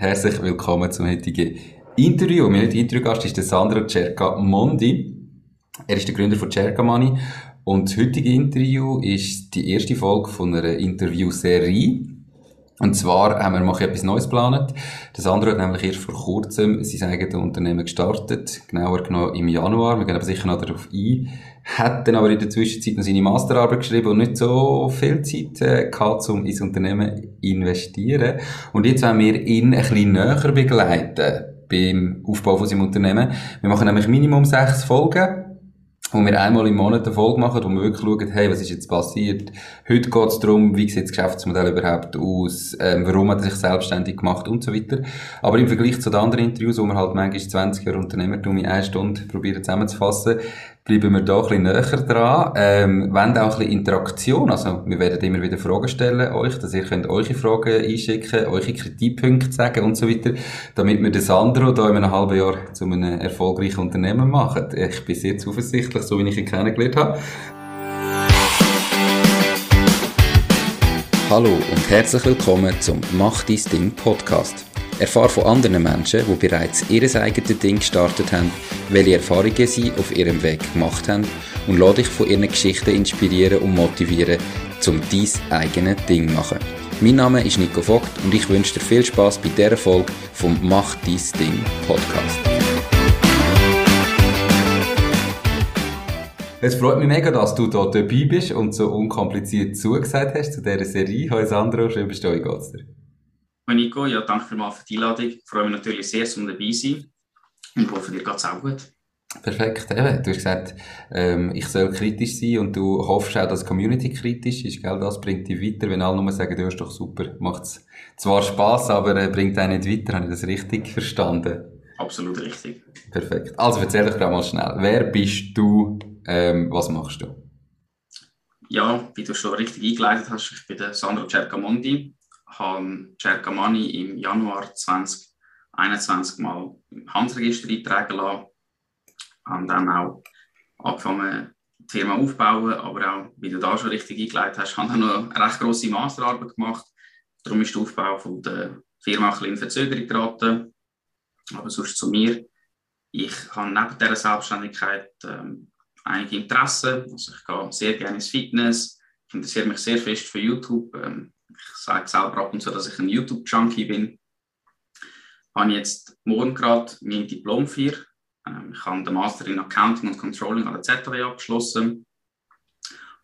Herzlich willkommen zum heutigen Interview. Mein heutiger Interviewgast ist der Sandro Cerca Mondi. Er ist der Gründer von Cerca Money. Und das heutige Interview ist die erste Folge von einer Interviewserie. Und zwar haben wir mal etwas Neues geplant. Das andere hat nämlich erst vor kurzem sein eigenes Unternehmen gestartet. Genauer genommen im Januar. Wir gehen aber sicher noch darauf ein. Hat dann aber in der Zwischenzeit noch seine Masterarbeit geschrieben und nicht so viel Zeit äh, gehabt, um ins Unternehmen investieren. Und jetzt wollen wir ihn ein bisschen näher begleiten beim Aufbau von seinem Unternehmen. Wir machen nämlich Minimum sechs Folgen wo wir einmal im Monat eine Folge machen, wo wir wirklich schauen, hey, was ist jetzt passiert? Heute geht es darum, wie sieht das Geschäftsmodell überhaupt aus? Ähm, warum hat er sich selbstständig gemacht und so weiter. Aber im Vergleich zu den anderen Interviews, wo wir halt manchmal 20 Jahre Unternehmertum in einer Stunde probieren zusammenzufassen, bleiben wir da ein bisschen näher dran. Ähm, wollen auch ein bisschen Interaktion. Also, wir werden immer wieder Fragen stellen euch, dass ihr könnt eure Fragen einschicken, eure Kritikpunkte sagen und so weiter, damit wir das Sandro da in einem halben Jahr zu einem erfolgreichen Unternehmen machen. Ich bin sehr zuversichtlich, so wie ich ihn kennengelernt habe. Hallo und herzlich willkommen zum Mach dein Ding Podcast. Erfahre von anderen Menschen, die bereits ihr eigenes Ding gestartet haben, welche Erfahrungen sie auf ihrem Weg gemacht haben und lade dich von ihren Geschichten inspirieren und motivieren, um dein eigenes Ding zu machen. Mein Name ist Nico Vogt und ich wünsche dir viel Spaß bei dieser Folge vom Mach dein Ding Podcast. Es freut mich mega, dass du hier dabei bist und so unkompliziert zugesagt hast zu dieser Serie. Hallo Sandro, schön bist du, wie geht's dir? Nico, ja, danke vielmals für die Einladung. Ich freue mich natürlich sehr, um dabei zu sein und hoffe, dir geht es auch gut. Perfekt, eben. Du hast gesagt, ähm, ich soll kritisch sein und du hoffst auch, dass die Community kritisch ist, gell? Das bringt dich weiter, wenn alle nur sagen, du hast doch super, macht's zwar Spaß, aber äh, bringt dich nicht weiter. Habe ich das richtig verstanden? Absolut richtig. Perfekt. Also erzähl doch gerade mal schnell. Wer bist du? Ähm, was machst du? Ja, wie du schon richtig eingeleitet hast, ich bin der Sandro Cercamondi habe Cercamani im Januar 2021 mal im Handelsregister eintragen lassen. Habe dann auch angefangen, die Firma aufzubauen, aber auch, wie du da schon richtig eingeleitet hast, habe dann noch eine recht grosse Masterarbeit gemacht. Darum ist der Aufbau von der Firma ein bisschen in Verzögerung geraten. Aber sonst zu mir. Ich habe neben dieser Selbstständigkeit ähm, einige Interessen. Also ich gehe sehr gerne ins Fitness. Ich interessiere mich sehr fest für YouTube. Ähm, sage selber ab und zu, dass ich ein YouTube-Junkie bin. Ich habe jetzt morgen gerade mein Diplom 4. Ähm, ich habe den Master in Accounting und Controlling an der ZW abgeschlossen.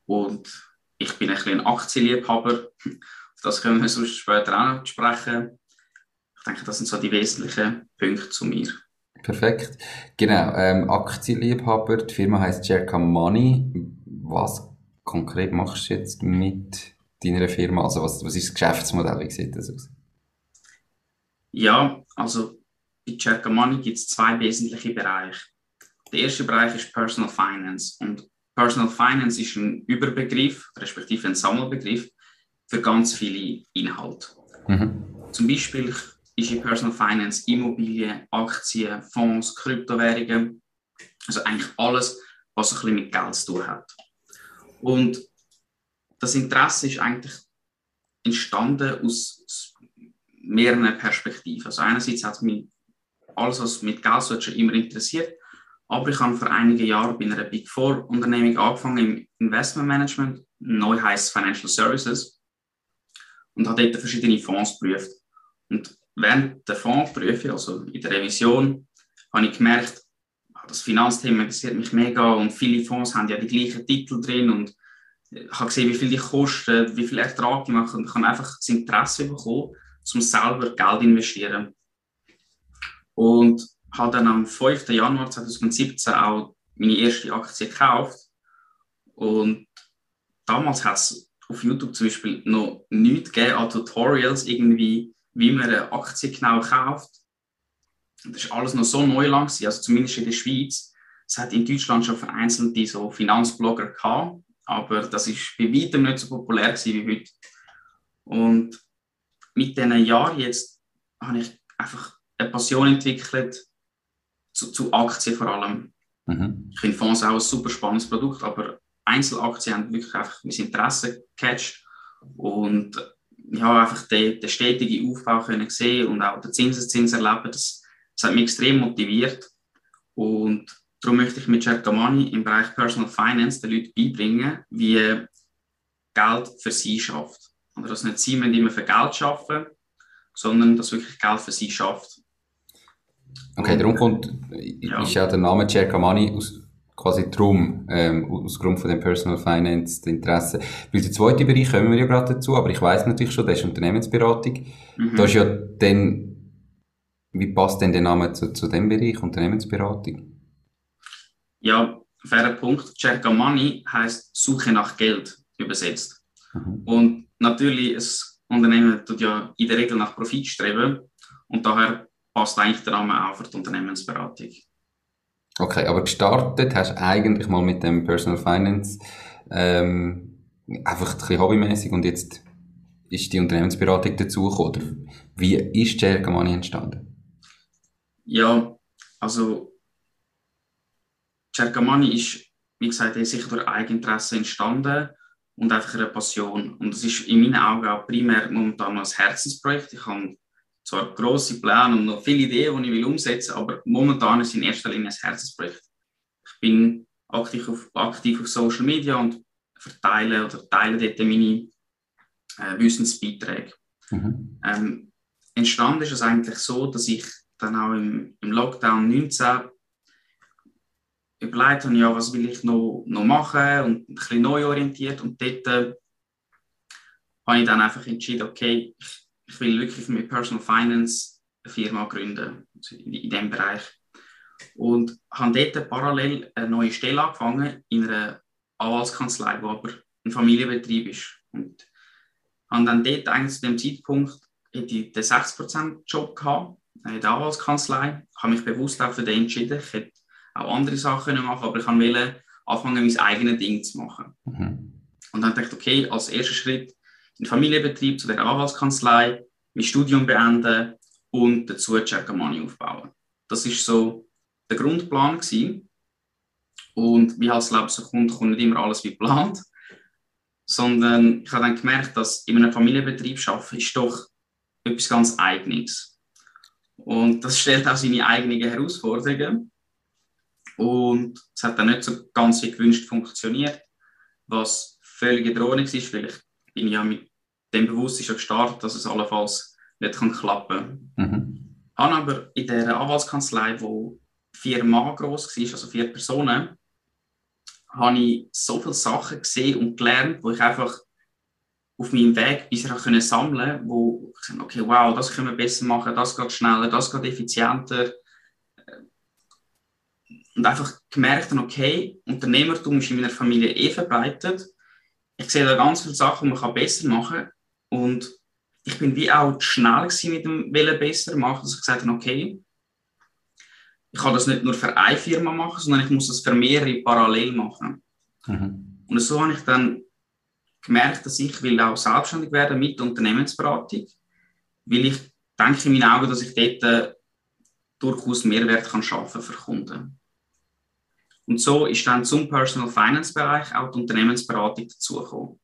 Und ich bin ein bisschen ein Aktienliebhaber. Auf das können wir sonst später auch noch sprechen. Ich denke, das sind so die wesentlichen Punkte zu mir. Perfekt. Genau, ähm, Aktienliebhaber, die Firma heißt Jerka Money. Was konkret machst du jetzt mit deiner Firma? Also was, was ist das Geschäftsmodell? Wie sieht das aus? Ja, also bei Cerca Money gibt es zwei wesentliche Bereiche. Der erste Bereich ist Personal Finance und Personal Finance ist ein Überbegriff, respektive ein Sammelbegriff für ganz viele Inhalte. Mhm. Zum Beispiel ist in Personal Finance Immobilien, Aktien, Fonds, Kryptowährungen, also eigentlich alles, was ein bisschen mit Geld zu tun hat. Und das Interesse ist eigentlich entstanden aus mehreren Perspektiven. Also einerseits hat mich alles, was mit Geld schon immer interessiert, aber ich habe vor einigen Jahren bei einer Big Four Unternehmung angefangen im Investment Management, neu heißt Financial Services, und habe dort verschiedene Fonds geprüft. Und während der Fondsprüfung, also in der Revision, habe ich gemerkt, ah, das Finanzthema interessiert mich mega und viele Fonds haben ja die gleichen Titel drin und habe gesehen, wie viel die kosten, wie viel Ertrag die machen und ich habe einfach das Interesse bekommen, um selber Geld zu investieren. Und habe dann am 5. Januar 2017 auch meine erste Aktie gekauft. Und damals hat es auf YouTube zum Beispiel noch nichts gegeben an Tutorials, irgendwie, wie man eine Aktie genau kauft. Das ist alles noch so neu lang, also zumindest in der Schweiz. Es hat in Deutschland schon vereinzelte so Finanzblogger gehabt, aber das ist bei weitem nicht so populär wie heute. Und mit diesen Jahren jetzt habe ich einfach eine Passion entwickelt zu, zu Aktien vor allem. Mhm. Ich finde Fonds auch ein super spannendes Produkt, aber Einzelaktien haben wirklich einfach mein Interesse gecatcht und ja, einfach den, den stetigen Aufbau können sehen und auch den Zinseszins erleben, das, das hat mich extrem motiviert. Und darum möchte ich mit Cercamani im Bereich Personal Finance den Leuten beibringen, wie Geld für sie schafft. Oder dass nicht sie immer für Geld schaffen, sondern dass wirklich Geld für sie schafft. Okay, darum kommt, ja. ist ja der Name Cercamani aus quasi drum, ähm, aus Grund von dem Personal Finance, das Interesse. Weil der zweite Bereich kommen wir ja gerade dazu, aber ich weiß natürlich schon, das ist Unternehmensberatung. Mhm. Da ist ja dann, wie passt denn der Name zu, zu dem Bereich, Unternehmensberatung? Ja, fairer Punkt. Cerca Money heißt Suche nach Geld übersetzt. Mhm. Und natürlich, das Unternehmen tut ja in der Regel nach Profit streben und daher passt eigentlich der Name auch für die Unternehmensberatung. Okay, aber gestartet hast du eigentlich mal mit dem Personal Finance ähm, einfach ein bisschen hobbymäßig und jetzt ist die Unternehmensberatung dazugekommen. Oder wie ist Cerca Money entstanden? Ja, also Cerca Money ist, wie gesagt, sicher durch Eigeninteresse entstanden und einfach eine Passion. Und es ist in meinen Augen auch primär momentan ein Herzensprojekt. Ich habe zwar grosse Pläne und noch viele Ideen, die ich will umsetzen will, aber momentan ist es in erster Linie ein Herzensprojekt. Ich bin aktiv auf, aktiv auf Social Media und verteile oder teile dort meine äh, Wissensbeiträge. Mhm. Ähm, entstanden ist es eigentlich so, dass ich dann auch im, im Lockdown 19 überlegt habe, ja, was will ich noch, noch machen und ein bisschen neu orientiert und dort äh, habe ich dann einfach entschieden, okay, ich ich will wirklich mit Personal Finance eine Firma gründen, also in, in diesem Bereich. Und habe dort parallel eine neue Stelle angefangen in einer Anwaltskanzlei, die aber ein Familienbetrieb ist. Und habe dann dort eigentlich zu dem Zeitpunkt den 60%-Job gehabt, in der Anwaltskanzlei. Ich habe mich bewusst auch für den entschieden. Ich hätte auch andere Sachen machen aber ich wollte anfangen, mein eigenes Ding zu machen. Mhm. Und dann dachte ich, okay, als erster Schritt den Familienbetrieb zu der Anwaltskanzlei, mein Studium beenden und dazu Check Money aufbauen. Das ist so der Grundplan gewesen. Und wie halt das Leben so kommt, kommt nicht immer alles wie geplant. Sondern ich habe dann gemerkt, dass in einem Familienbetrieb arbeiten ist doch etwas ganz Eigenes. Und das stellt auch seine eigenen Herausforderungen. Und es hat dann nicht so ganz wie gewünscht funktioniert, was völlig Drohung ist, weil ich bin ja mit dem Bewusstsein gestartet, dass es allenfalls nicht kann klappen kann. Mhm. Habe aber in der Anwaltskanzlei, wo vier Mann groß war, also vier Personen, habe ich so viele Sachen gesehen und gelernt, wo ich einfach auf meinem Weg bisher können sammeln wo ich sage, okay, wow, das können wir besser machen, das geht schneller, das geht effizienter. Und einfach gemerkt habe, okay, Unternehmertum ist in meiner Familie eh verbreitet ich sehe da ganz viele Sachen, die man besser machen kann. Und ich bin wie auch schnell mit dem Willen besser machen, dass ich gesagt habe, okay, ich kann das nicht nur für eine Firma machen, sondern ich muss das für mehrere parallel machen. Mhm. Und so habe ich dann gemerkt, dass ich will auch selbstständig werden mit Unternehmensberatung, weil ich denke in meinen Augen, dass ich dort äh, durchaus Mehrwert kann schaffen für Kunden. Und so ist dann zum Personal Finance Bereich auch die Unternehmensberatung dazugekommen.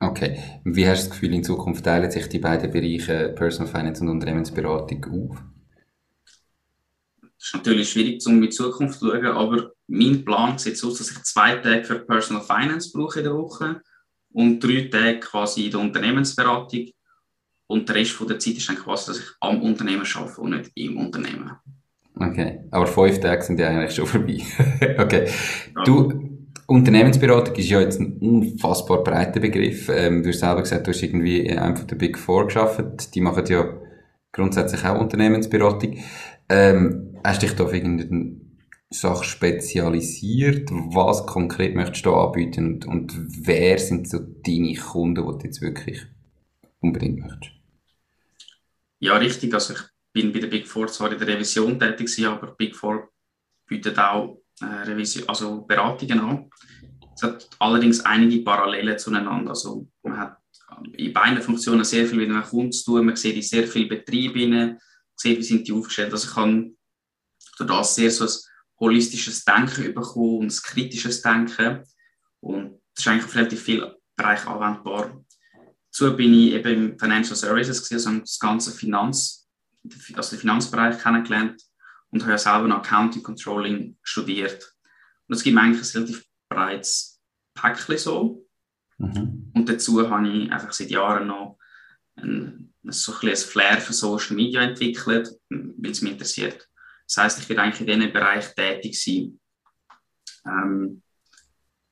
Okay. Wie hast du das Gefühl, in Zukunft teilen sich die beiden Bereiche Personal Finance und Unternehmensberatung auf? Das ist natürlich schwierig, um in die Zukunft zu schauen, aber mein Plan sieht so aus, dass ich zwei Tage für Personal Finance brauche in der Woche und drei Tage quasi in der Unternehmensberatung. Und der Rest von der Zeit ist dann quasi, dass ich am Unternehmen arbeite und nicht im Unternehmen. Okay, aber fünf Tage sind ja eigentlich schon vorbei. okay. Du, Unternehmensberatung ist ja jetzt ein unfassbar breiter Begriff. Ähm, du hast selber gesagt, du hast irgendwie einfach der Big Four geschafft. Die machen ja grundsätzlich auch Unternehmensberatung. Ähm, hast dich da auf irgendeine Sache spezialisiert? Was konkret möchtest du anbieten? Und, und wer sind so deine Kunden, die du jetzt wirklich unbedingt möchtest? Ja, richtig. Also ich bin bei der Big Four zwar in der Revision tätig, aber Big Four bietet auch äh, Revision, also Beratungen an. Es hat allerdings einige Parallelen zueinander. Also man hat in beiden Funktionen sehr viel mit einem Kunden zu tun. Man sieht in sehr viele Betriebe rein, sieht, wie sind die aufgestellt. Also ich kann durch das sehr so ein holistisches Denken bekommen und ein kritisches Denken. Und das ist eigentlich auf relativ viel Bereich anwendbar. dazu bin ich eben im Financial Services gewesen, also das ganze Finanz, also den Finanzbereich kennengelernt und habe ja selber noch Accounting Controlling studiert. Und es gibt eigentlich ein relativ breites Päckchen so. Mhm. Und dazu habe ich einfach seit Jahren noch ein, so ein, ein Flair für Social Media entwickelt, weil es mich interessiert. Das heißt, ich werde eigentlich in diesem Bereich tätig sein. Ähm,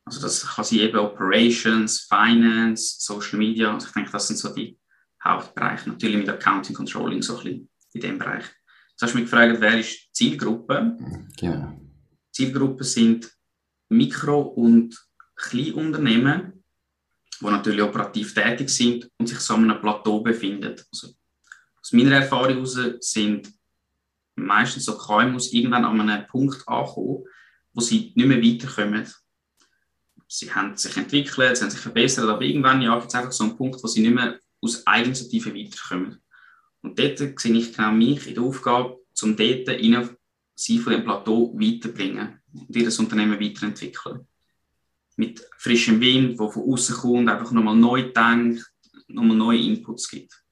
also das kann sein eben Operations, Finance, Social Media. Also ich denke, das sind so die Hauptbereiche. Natürlich mit Accounting, Controlling so ein bisschen in dem Bereich. Jetzt hast du mich gefragt, wer ist die Zielgruppe? Genau. Zielgruppe sind Mikro- und Kleinunternehmen, die natürlich operativ tätig sind und sich so an einem Plateau befinden. Also aus meiner Erfahrung heraus sind meistens so KMUs irgendwann an einem Punkt angekommen, wo sie nicht mehr weiterkommen. Sie haben sich entwickelt, sie haben sich verbessert, aber irgendwann ja, gibt es einfach so einen Punkt, wo sie nicht mehr aus Eigeninitiative weiterkommen. Und dort sehe ich genau mich in der Aufgabe, um dort rein, sie von dem Plateau weiterbringen und ihr Unternehmen weiterentwickeln. Mit frischem Wind, der von außen kommt, einfach nochmal neu denkt, nochmal neue Inputs gibt.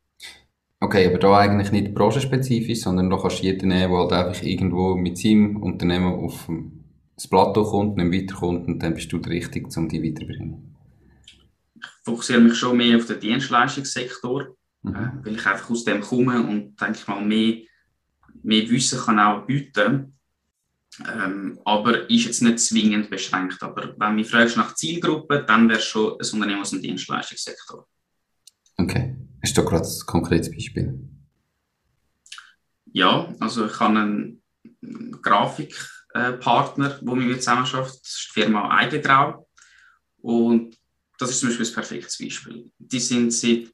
Okay, aber da eigentlich nicht branchenspezifisch, sondern da kannst du jeden nehmen, der halt einfach irgendwo mit seinem Unternehmen auf das Plateau kommt, nicht weiterkommt und dann bist du der Richtige, um die weiterzubringen. Ich fokussiere mich schon mehr auf den Dienstleistungssektor, mhm. äh, weil ich einfach aus dem komme und denke ich mal mehr, mehr Wissen kann auch bieten. Ähm, aber ist jetzt nicht zwingend beschränkt. Aber wenn du mich fragst nach Zielgruppe, dann wäre es schon ein Unternehmen aus dem Dienstleistungssektor. Okay. Hast du da gerade ein konkretes Beispiel? Ja, also ich habe einen Grafikpartner, der mit mir zusammen Das ist die Firma Eigentrau. Und das ist zum Beispiel ein perfektes Beispiel. Die sind seit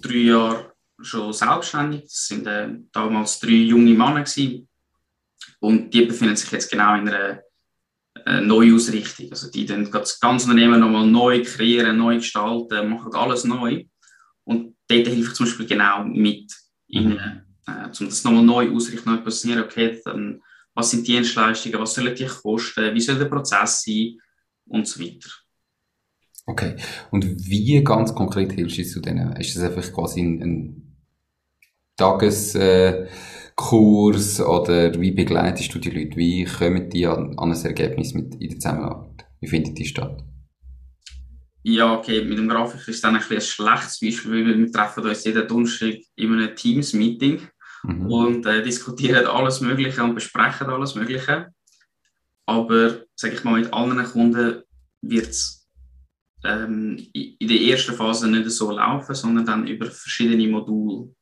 drei Jahren schon selbstständig. Das sind äh, damals drei junge Männer gewesen. Und die befinden sich jetzt genau in einer äh, Neuausrichtung. Also die dann das ganze Unternehmen nochmal neu kreieren, neu gestalten, machen alles neu. Und dort hilft ich zum Beispiel genau mit, ihnen, äh, um das nochmal neu ausrichten, neu passieren, okay, dann, was sind die Dienstleistungen, was sollen die kosten, wie soll der Prozess sein und so weiter. Okay, und wie ganz konkret hilfst du zu denen? Ist das einfach quasi ein, ein Tageskurs oder wie begleitest du die Leute? Wie kommen die an, an ein Ergebnis mit in der Zusammenarbeit? Wie findet die statt? Ja, okay, mit dem Grafik ist dann ein, ein schlechtes Beispiel, weil wir treffen uns jeden Donnerstag in einem Teams-Meeting mhm. und äh, diskutieren alles Mögliche und besprechen alles Mögliche. Aber, sage ich mal, mit anderen Kunden wird es ähm, in der ersten Phase nicht so laufen, sondern dann über verschiedene Module.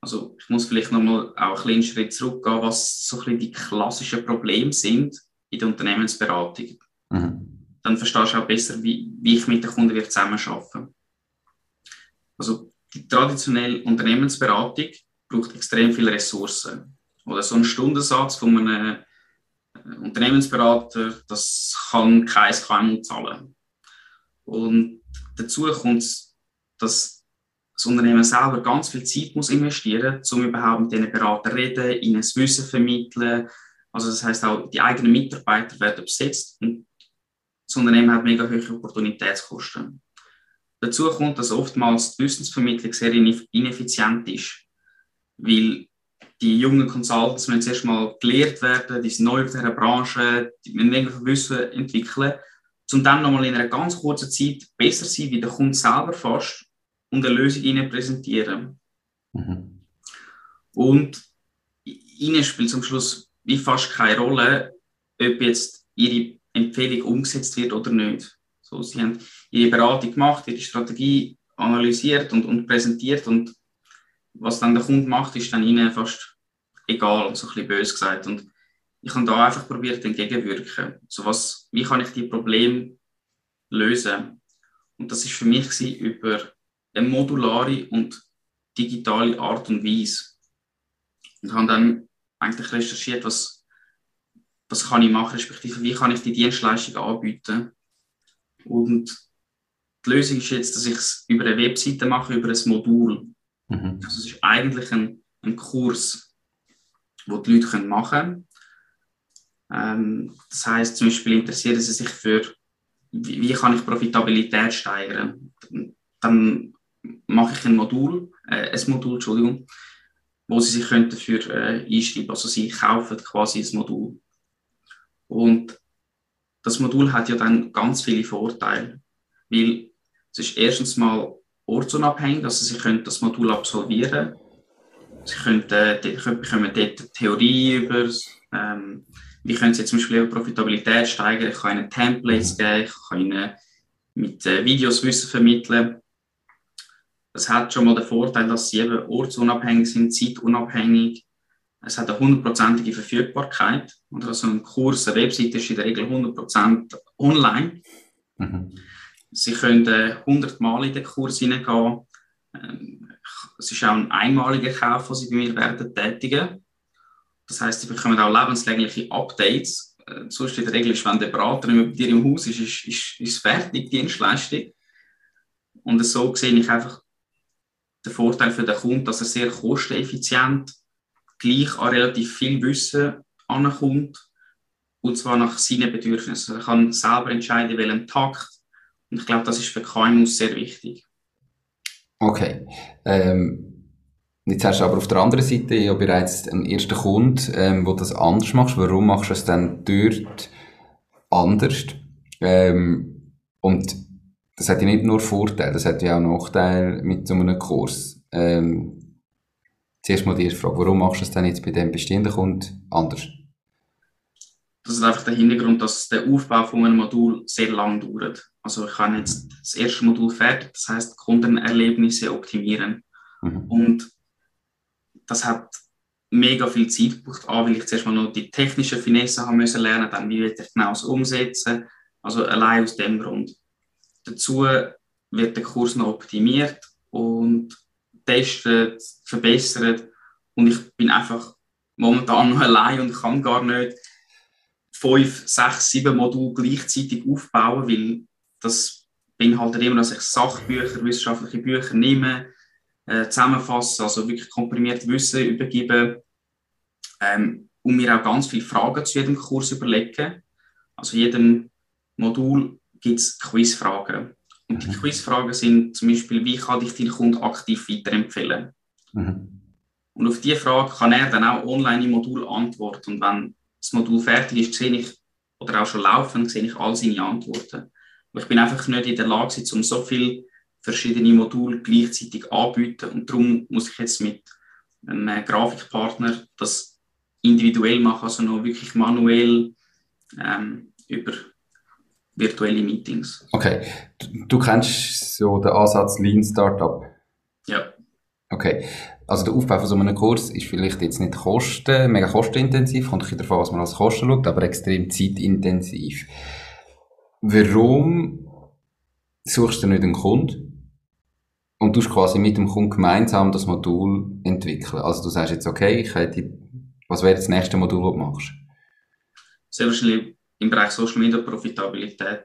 Also ich muss vielleicht nochmal auch einen Schritt zurückgehen, was so ein bisschen die klassischen Probleme sind in der Unternehmensberatung. Mhm dann verstehst du auch besser, wie, wie ich mit den Kunden wird zusammenarbeiten Also die traditionelle Unternehmensberatung braucht extrem viele Ressourcen. Oder so ein Stundensatz von einem äh, Unternehmensberater, das kann kein KMU zahlen. Und dazu kommt, dass das Unternehmen selber ganz viel Zeit muss investieren muss, um überhaupt mit diesen Beratern reden, ihnen das Wissen vermitteln. Also das heißt auch, die eigenen Mitarbeiter werden besetzt und das Unternehmen hat mega hohe Opportunitätskosten. Dazu kommt, dass oftmals die Wissensvermittlung sehr ineffizient ist, weil die jungen Consultants müssen zuerst mal gelehrt werden, die sind neu in dieser Branche, die müssen irgendwie Wissen entwickeln, um dann nochmal in einer ganz kurzen Zeit besser sein, wie der Kunde selber fast und eine Lösung ihnen präsentieren. Mhm. Und ihnen spielt zum Schluss wie fast keine Rolle, ob jetzt ihre Empfehlung umgesetzt wird oder nicht. So, sie haben ihre Beratung gemacht, ihre Strategie analysiert und, und präsentiert und was dann der Kunde macht, ist dann ihnen fast egal, so ein bisschen böse gesagt. Und ich habe da einfach probiert, entgegenwirken. So was, wie kann ich die Probleme lösen? Und das ist für mich gewesen, über eine modulare und digitale Art und Weise. Und habe dann eigentlich recherchiert, was was kann ich machen, respektive wie kann ich die Dienstleistung anbieten. Und die Lösung ist jetzt, dass ich es über eine Webseite mache, über ein Modul. Mhm. Also es ist eigentlich ein, ein Kurs, wo die Leute können machen können. Ähm, das heißt zum Beispiel interessieren sie sich für, wie, wie kann ich Profitabilität steigern. Dann mache ich ein Modul, äh, ein Modul, Entschuldigung, wo sie sich könnten für äh, einschreiben. Also sie kaufen quasi ein Modul. Und das Modul hat ja dann ganz viele Vorteile, weil es ist erstens mal ortsunabhängig, also sie können das Modul absolvieren. Sie können, äh, bekommen dort Theorie über, ähm, wie können sie zum Beispiel ihre Profitabilität steigern. Ich kann ihnen Templates geben, ich kann ihnen mit äh, Videos Wissen vermitteln. Das hat schon mal den Vorteil, dass sie eben ortsunabhängig sind, zeitunabhängig. Es hat eine hundertprozentige Verfügbarkeit. Oder also ein Kurs, eine Webseite ist in der Regel 100% online. Mhm. Sie können äh, 100 Mal in den Kurs hineingehen. Ähm, es ist auch ein einmaliger Kauf, den Sie bei mir werden tätigen. Das heißt, Sie bekommen auch lebenslängliche Updates. Äh, sonst in der Regel ist, wenn der Berater nicht mehr bei dir im Haus ist, ist, ist, ist fertig, die Dienstleistung. Und so sehe ich einfach den Vorteil für den Kunden, dass er sehr kosteneffizient gleich an relativ viel Wissen ankommt. Und zwar nach seinen Bedürfnissen. Er kann selber entscheiden, welchen Takt und ich glaube, das ist für KMUs sehr wichtig. Okay. Ähm, jetzt hast du aber auf der anderen Seite ja bereits einen ersten Kunden, ähm, wo das anders machst. Warum machst du es dann dort anders? Ähm, und das hat ja nicht nur Vorteile, das hat ja auch Nachteile mit so einem Kurs. Ähm, zuerst mal die Frage, warum machst du es dann jetzt bei dem bestehenden Kunden anders? Das ist einfach der Hintergrund, dass der Aufbau von einem Modul sehr lang dauert. Also ich habe jetzt das erste Modul fertig, das heißt Kundenerlebnisse optimieren. Mhm. Und das hat mega viel Zeit gebraucht, A, weil ich zuerst mal noch die technischen Finesse haben müssen lernen, dann wie will ich genau das umsetzen. Also allein aus dem Grund. Dazu wird der Kurs noch optimiert und testet, verbessert und ich bin einfach momentan noch allein und kann gar nicht fünf, sechs, sieben Module gleichzeitig aufbauen, weil das beinhaltet immer, dass ich Sachbücher, wissenschaftliche Bücher nehme, äh, zusammenfasse, also wirklich komprimiert Wissen übergebe ähm, und mir auch ganz viele Fragen zu jedem Kurs überlege. Also jedem Modul gibt es Quizfragen. Und die mhm. Quizfragen sind zum Beispiel, wie kann ich deinen Kunden aktiv weiterempfehlen? Mhm. Und auf diese Frage kann er dann auch online im Modul antworten. Und wenn das Modul fertig ist, sehe ich, oder auch schon laufen, sehe ich all seine Antworten. ich bin einfach nicht in der Lage, um so viele verschiedene Module gleichzeitig anzubieten. Und darum muss ich jetzt mit einem Grafikpartner das individuell machen, also noch wirklich manuell ähm, über virtuelle Meetings. Okay, du, du kennst so den Ansatz Lean Startup? Ja. Okay, also der Aufbau von so einem Kurs ist vielleicht jetzt nicht kosten, mega kostenintensiv, kommt ein davon, was man als Kosten schaut, aber extrem zeitintensiv. Warum suchst du nicht einen Kunden und tust quasi mit dem Kunden gemeinsam das Modul entwickeln? Also du sagst jetzt, okay, ich hätte, was wäre das nächste Modul, das du machst? Sehr wahrscheinlich im Bereich Social Media Profitabilität.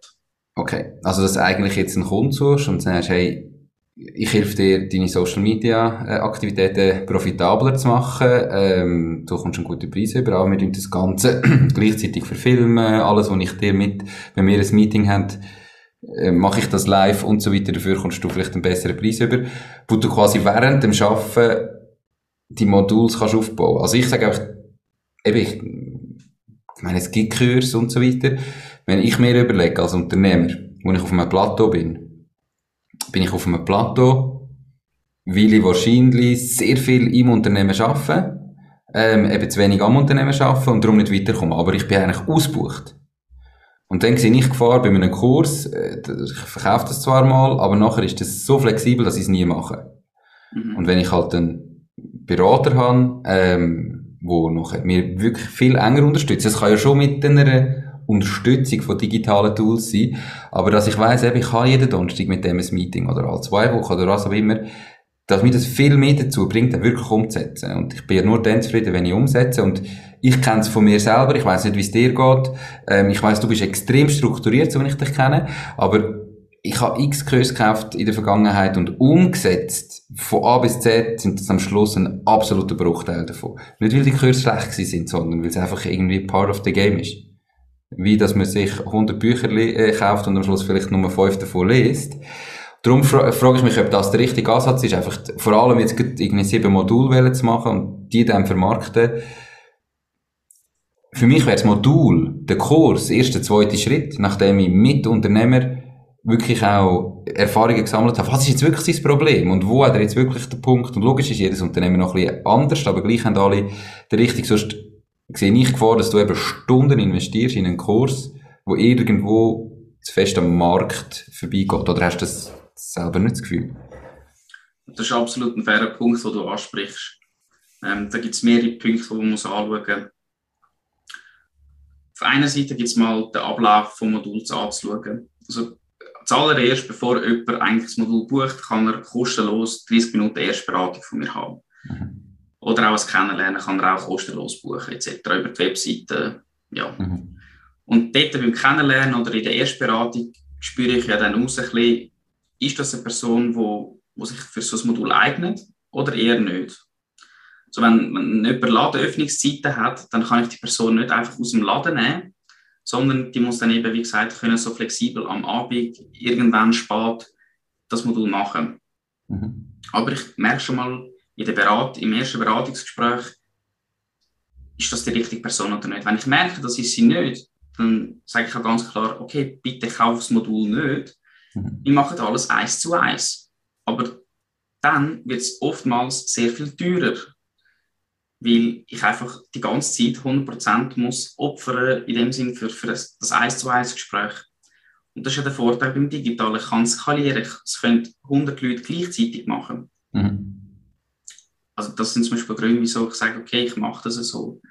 Okay, also dass du eigentlich jetzt einen Kunden suchst und sagst, hey, ich helfe dir, deine Social Media äh, Aktivitäten profitabler zu machen. Ähm, du kommst einen guten Preis über, aber wir das Ganze gleichzeitig verfilmen. Alles, was ich dir mit, wenn wir ein Meeting haben, äh, mache ich das live und so weiter. Dafür kommst du vielleicht einen besseren Preis über, wo du quasi während dem Arbeiten die Modules kannst aufbauen. Also ich sage einfach, eben, ich, ich meine, es gibt Kurse und so weiter. Wenn ich mir überlege als Unternehmer, wo ich auf einem Plateau bin, bin ich auf einem Plateau, weil ich wahrscheinlich sehr viel im Unternehmen arbeite, ähm, eben zu wenig am Unternehmen arbeite und darum nicht weiterkomme. Aber ich bin eigentlich ausgebucht. Und dann sehe ich Gefahr bei meinem Kurs, äh, ich verkaufe das zwar mal, aber nachher ist das so flexibel, dass ich es nie mache. Mhm. Und wenn ich halt einen Berater habe, ähm, wo noch mir wirklich viel enger unterstützt, das kann ja schon mit einer Unterstützung von digitalen Tools sein. Aber dass ich weiss, ich habe jeden Donnerstag mit dem ein Meeting oder alle zwei Wochen oder was auch immer, dass mir das viel mehr dazu bringt, wirklich umzusetzen. Und ich bin ja nur dann zufrieden, wenn ich umsetze. Und ich kenne es von mir selber. Ich weiß nicht, wie es dir geht. Ähm, ich weiß, du bist extrem strukturiert, so wie ich dich kenne. Aber ich habe x Kurse gekauft in der Vergangenheit und umgesetzt. Von A bis Z sind das am Schluss ein absoluter Bruchteil davon. Nicht, weil die Kurse schlecht sind, sondern weil es einfach irgendwie part of the game ist wie dass man sich 100 Bücher äh, kauft und am Schluss vielleicht nur 5 davon liest. Darum fra frage ich mich, ob das der richtige Ansatz ist, einfach vor allem jetzt irgendwie sieben Module zu machen und die dann vermarkten. Für mich wäre das Modul, der Kurs, der erste, zweite Schritt, nachdem ich mit Unternehmer wirklich auch Erfahrungen gesammelt habe. Was ist jetzt wirklich sein Problem? Und wo hat er jetzt wirklich den Punkt? Und logisch ist jedes Unternehmen noch ein bisschen anders, aber gleich haben alle den richtigen, sonst sehe ich Gefahr, dass du eben Stunden investierst in einen Kurs, wo irgendwo zu fest am Markt vorbeigeht. Oder hast du das selber nicht das Gefühl? Das ist absolut ein fairer Punkt, den du ansprichst. Ähm, da gibt es mehrere Punkte, die man muss anschauen muss. Auf einer Seite gibt es mal den Ablauf des Moduls anzuschauen. Also, zuallererst, bevor jemand eigentlich das Modul bucht, kann er kostenlos 30 Minuten Erstberatung von mir haben. Mhm. Oder auch als Kennenlernen kann er auch kostenlos buchen, etc. über die Webseite. Ja. Mhm. Und dort beim Kennenlernen oder in der Erstberatung spüre ich ja dann aus, ein bisschen, ist das eine Person, die wo, wo sich für so ein Modul eignet oder eher nicht. So, wenn, wenn jemand Ladenöffnungszeiten hat, dann kann ich die Person nicht einfach aus dem Laden nehmen, sondern die muss dann eben, wie gesagt, können so flexibel am Abend, irgendwann spät, das Modul machen. Mhm. Aber ich merke schon mal in der Berat im ersten Beratungsgespräch, ist das die richtige Person oder nicht. Wenn ich merke, das ist sie nicht, dann sage ich auch ganz klar, okay, bitte kauf das Modul nicht. Mhm. Wir machen alles eins zu eins. Aber dann wird es oftmals sehr viel teurer weil ich einfach die ganze Zeit 100% muss opfern in dem Sinn für, für das, das 1 zu 1 Gespräch. Und das ist ja der Vorteil beim Digitalen. Ich kann skalieren. Es können 100 Leute gleichzeitig machen. Mhm. Also das sind zum Beispiel Gründe, wieso ich sage, okay, ich mache das so.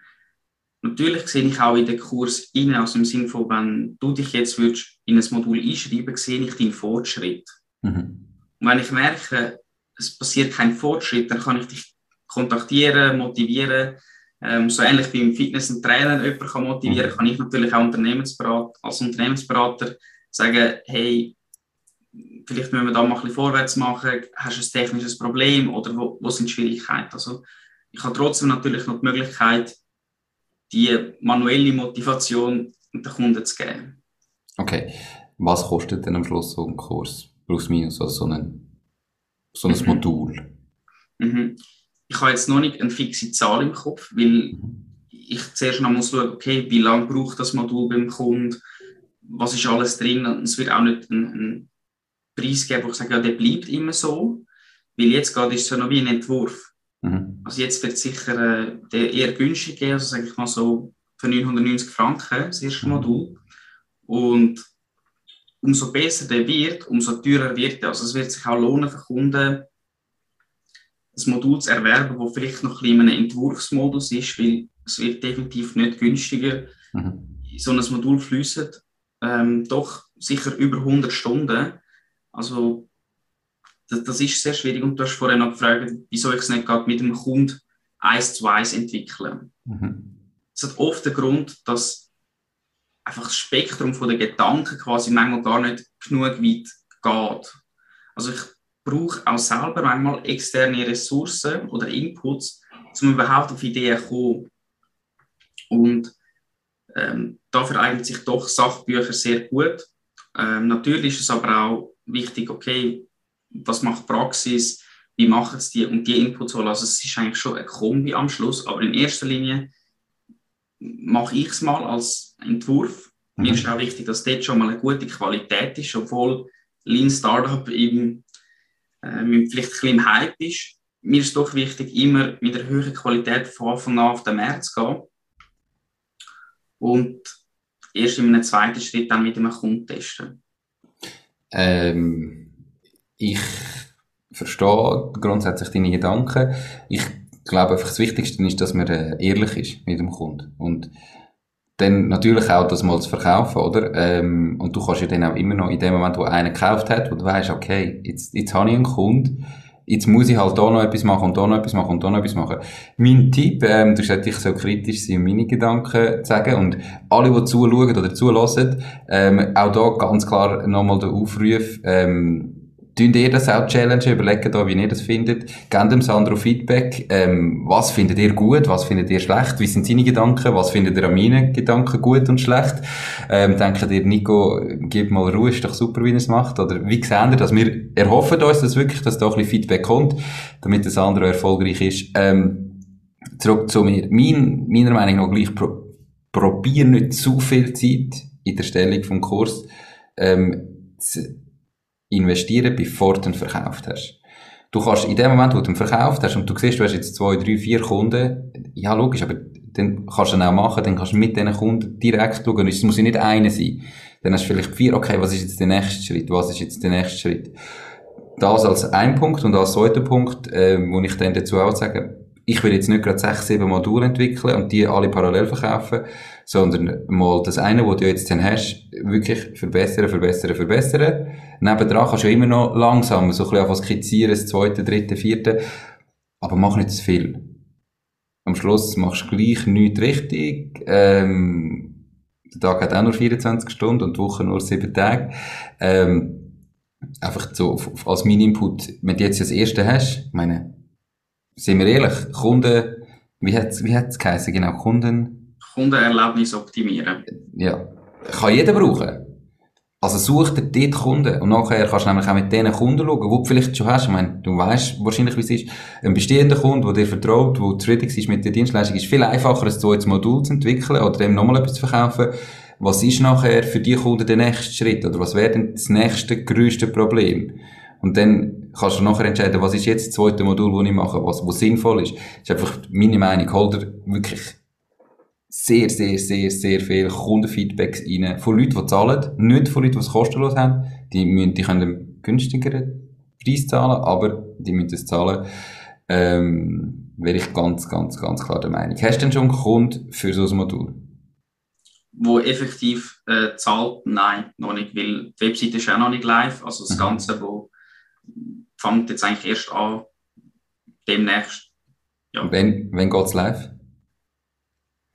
Natürlich sehe ich auch in den Kurs rein, also im Sinne von, wenn du dich jetzt würdest in ein Modul einschreiben, sehe ich deinen Fortschritt. Mhm. Und wenn ich merke, es passiert kein Fortschritt, dann kann ich dich kontaktieren, motivieren. Ähm, so ähnlich wie im Fitness und Trainer jemanden kann motivieren, mhm. kann ich natürlich auch Unternehmensberater, als Unternehmensberater sagen, hey, vielleicht müssen wir da mal ein bisschen vorwärts machen, hast du ein technisches Problem oder wo, wo sind Schwierigkeiten? Also ich habe trotzdem natürlich noch die Möglichkeit, die manuelle Motivation den Kunden zu geben. Okay, was kostet denn am Schluss so ein Kurs? Plus minus, also so ein, so ein mhm. Modul? Mhm ich habe jetzt noch nicht eine fixe Zahl im Kopf, weil ich zuerst noch muss schauen, okay, wie lange braucht das Modul beim Kunden, was ist alles drin und es wird auch nicht einen, Preis geben, wo ich sage, ja, der bleibt immer so, weil jetzt gerade ist es ja noch wie ein Entwurf. Mhm. Also jetzt wird es sicher äh, der eher günstig geben, also sage ich mal so für 990 Franken, das erste mhm. Modul. Und umso besser der wird, umso teurer wird er. Also es wird sich auch lohnen für Kunden, ein Modul zu erwerben, das vielleicht noch ein bisschen in einem Entwurfsmodus ist, weil es wird definitiv nicht günstiger. Mhm. So ein Modul fließt ähm, doch sicher über 100 Stunden. Also das, das, ist sehr schwierig und du hast vorhin noch gefragt, wieso ich es nicht gerade mit dem Kunden eins zu eins entwickle. Mhm. Das hat oft den Grund, dass einfach das Spektrum der Gedanken quasi manchmal gar nicht genug weit geht. Also ich brauche auch selber manchmal externe Ressourcen oder Inputs, um überhaupt auf Ideen zu kommen. Und ähm, dafür eignen sich doch Sachbücher sehr gut. Ähm, natürlich ist es aber auch wichtig, okay, was macht Praxis, wie machen es die und die Inputs holen. Also es ist eigentlich schon ein Kombi am Schluss, aber in erster Linie mache ich es mal als Entwurf. Mhm. Mir ist auch wichtig, dass dort schon mal eine gute Qualität ist, obwohl Lean Startup eben äh, vielleicht ein bisschen im Hype ist. Mir ist doch wichtig, immer mit einer höheren Qualität von Anfang an auf den Markt zu gehen. Und erst in einem zweiten Schritt dann mit einem Kunden testen. Ähm, ich verstehe grundsätzlich deine Gedanken. Ich glaube einfach, das Wichtigste ist, dass man äh, ehrlich ist mit dem Kunden. Und dann natürlich auch das mal zu verkaufen, oder? Ähm, und du kannst ja dann auch immer noch in dem Moment, wo einer gekauft hat, wo du weißt, okay, jetzt, jetzt habe ich einen Kunden, jetzt muss ich halt da noch etwas machen und da noch etwas machen und da noch etwas machen. Mein Tipp, ähm, du sagst, ich so kritisch sein meine Gedanken zu sagen und alle, die zuschauen oder zulassen, ähm, auch da ganz klar nochmal der Aufruf, ähm, Tun ihr das auch challengen, überlegt da, wie ihr das findet. Gebt dem Sandro Feedback. Ähm, was findet ihr gut, was findet ihr schlecht? Wie sind seine Gedanken? Was findet ihr an meinen Gedanken gut und schlecht? Ähm, denkt ihr, Nico, gib mal Ruhe, ist doch super, wie er es macht? Oder wie seht ihr das? Wir erhoffen uns dass wirklich, dass da ein bisschen Feedback kommt, damit der Sandro erfolgreich ist. Ähm, zurück zu mir. Mein, meiner Meinung nach gleich, pro, probier nicht zu viel Zeit in der Stellung vom Kurs, ähm, zu, investieren, bevor du ihn verkauft hast. Du kannst in dem Moment, wo du ihn verkauft hast und du siehst, du hast jetzt zwei, drei, vier Kunden, ja logisch, aber dann kannst du ihn auch machen, dann kannst du mit diesen Kunden direkt schauen, es muss ja nicht einer sein. Dann hast du vielleicht vier, okay, was ist jetzt der nächste Schritt, was ist jetzt der nächste Schritt. Das als ein Punkt und als zweiter Punkt, äh, wo ich dann dazu auch sagen, ich will jetzt nicht gerade sechs, sieben Module entwickeln und die alle parallel verkaufen, sondern mal das eine, was du jetzt dann hast, wirklich verbessern, verbessern, verbessern. Nebendran kannst du immer noch langsam so ein bisschen skizzieren, das zweite, dritte, vierte, aber mach nicht zu viel. Am Schluss machst du gleich nichts richtig, ähm, der Tag hat auch nur 24 Stunden und die Woche nur 7 Tage. Ähm, einfach so als Mini-Input, wenn du jetzt das erste hast, ich meine, sind wir ehrlich, Kunden, wie hat es wie hat's geheißen, genau, Kunden? Kundenerlebnis optimieren. Ja. Kann jeder brauchen. Also such dir dort Kunden und nachher kannst du nämlich auch mit diesen Kunden schauen, wo du vielleicht schon hast. Ich meine, du weißt wahrscheinlich, wie es ist. Ein bestehender Kunde, der dir vertraut, der zufrieden ist mit der Dienstleistung, ist viel einfacher, ein zweites Modul zu entwickeln oder dem nochmal etwas zu verkaufen. Was ist nachher für die Kunden der nächste Schritt oder was wäre denn das nächste größte Problem? Und dann kannst du nachher entscheiden, was ist jetzt das zweite Modul, das ich mache, was, was sinnvoll ist. Das ist einfach meine Meinung. Hol dir wirklich sehr, sehr, sehr, sehr viel Kundenfeedbacks rein. Von Leuten, die zahlen. Nicht von Leuten, die es kostenlos haben. Die, müssen, die können einen günstigeren Preis zahlen, aber die müssen es zahlen. Ähm, wäre ich ganz, ganz, ganz klar der Meinung. Hast du denn schon einen Kunden für so ein Modul? Wo effektiv äh, zahlt? Nein, noch nicht, weil die Webseite ist auch noch nicht live. Also das mhm. Ganze, wo fängt jetzt eigentlich erst an, demnächst. Ja. Wenn, wenn geht es live?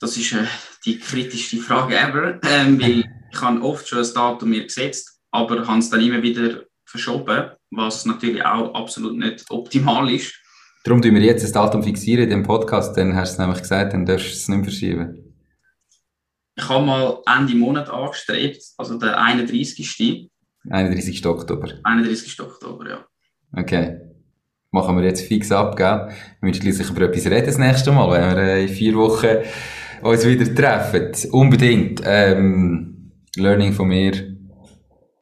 Das ist äh, die kritischste Frage ever, ähm, weil ich habe oft schon ein Datum mir gesetzt, aber habe es dann immer wieder verschoben, was natürlich auch absolut nicht optimal ist. Darum tun wir jetzt das Datum fixieren in dem Podcast, dann hast du es nämlich gesagt, dann darfst du es nicht verschieben. Ich habe mal Ende Monat angestrebt, also der 31. 31. Oktober. 31. Oktober, ja. Okay. Machen wir jetzt fix ab, gell? Wir müssen schließlich über etwas reden das nächste Mal, wenn wir äh, in vier Wochen uns wieder treffen. Unbedingt. Ähm, Learning von mir,